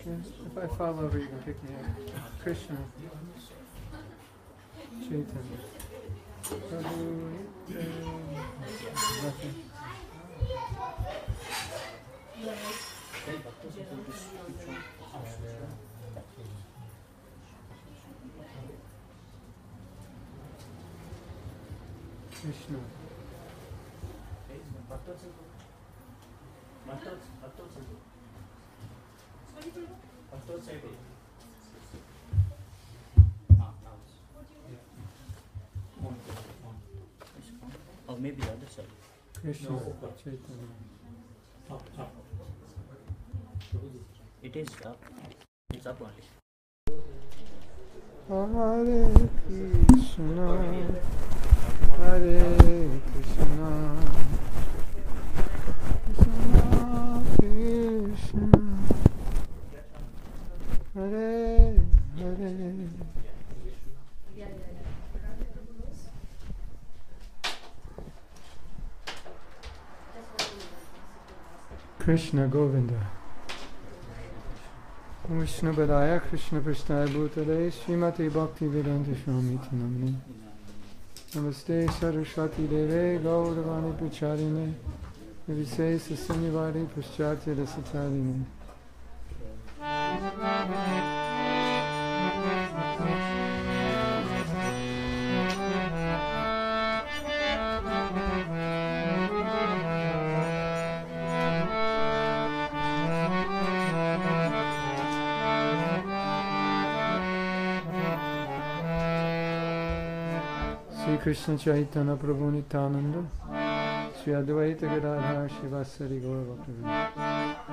if I fall over, you can pick me up. Krishna. Chaitanya. Prabhu. Krishna. Or oh, maybe the other side. Krishna. No, Up, up. It is up. It's up only. Hare Krishna, Hare Krishna. Hare Hare Krishna Govind Vishnu बदाय Krishna पृष्ठाय भूतले श्रीमती भक्ति वेदांत स्वामी थी नमने नमस्ते सरस्वती देवे गौरवाणी पुचारिणे विशेष शनिवारी पश्चात रसचारिणे Sri Krishna Chaitanya Prabhu Nityananda Sri Advaita Gadadhar Shivasari Gaura Bhaktivinoda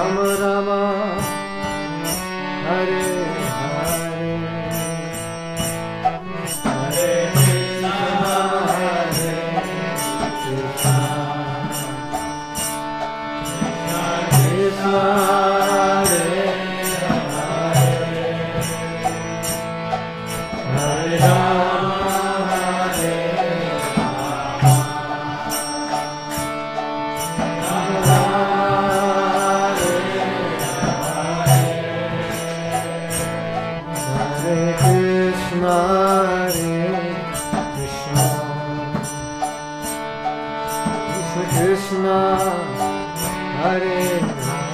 Rama Rama Hare Krishna Hare Krishna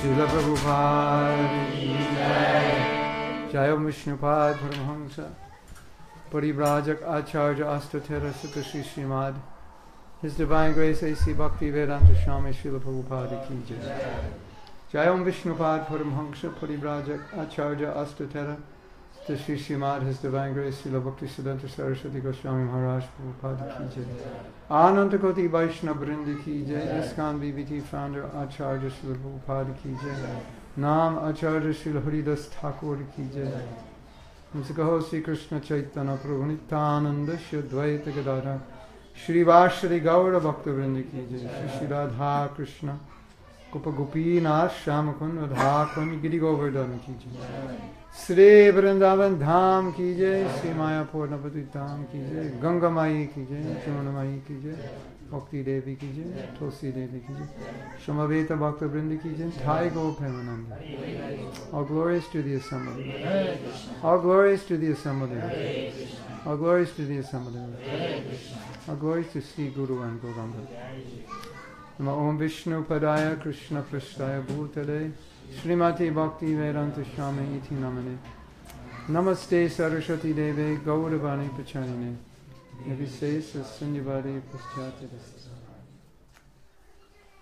शिल प्रभुपाद जय विष्णुपाद परमहंस परिव्राजक आचार्य अष्टथेर सुत Shri Srimad His Divine Grace A.C. Bhakti Vedanta Swami Srila Prabhupada Ki Jai Jai Om Vishnupad Paramhansa Parivrajak Acharya Astatera Sri Sri Srimad His Divine Grace Srila Bhakti Siddhanta Saraswati Goswami Maharaj Prabhupada ki jai Ananta Koti Vaishnava Vrindi ki jai Iskan BBT founder Acharya Srila Prabhupada ki jai Nam Acharya Srila Haridas Thakur ki jai हमसे कहो श्री कृष्ण चैतन्य प्रभु नित्यानंद श्री द्वैत गदारा श्रीवास श्री गौर भक्तवृंद की जय श्री श्री राधा कृष्ण कुप गोपीनाथ श्याम कुंड राधा कुंड गिरी गोवर्धन की जय श्री वृंदावन धाम की जय श्री मायापुर पूर्णपति धाम की जय गंगा माई की जय चमन माई की जय भक्ति देवी की जय तुलसी देवी की जय समवेत भक्त वृंद की जय थाई गो फेमानंद all glorious to the assembly all glorious to the assembly all glorious to the assembly all glorious to Shri Guru and Gorang ओम विष्णु पदाय कृष्ण पृष्ठाय भूतले Srimati Bhakti Vedanta Swami Iti Namane. Namaste Saraswati Deve Gauravani Pacharine.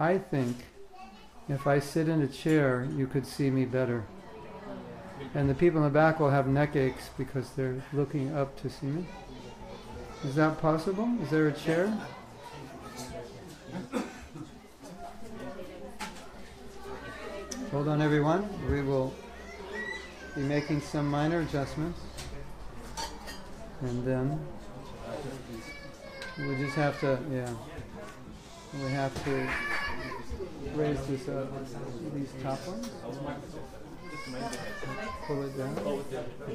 I think if I sit in a chair, you could see me better. And the people in the back will have neck aches because they're looking up to see me. Is that possible? Is there a chair? Hold on everyone, we will be making some minor adjustments and then we just have to, yeah, we have to raise this up, these top ones, pull it down.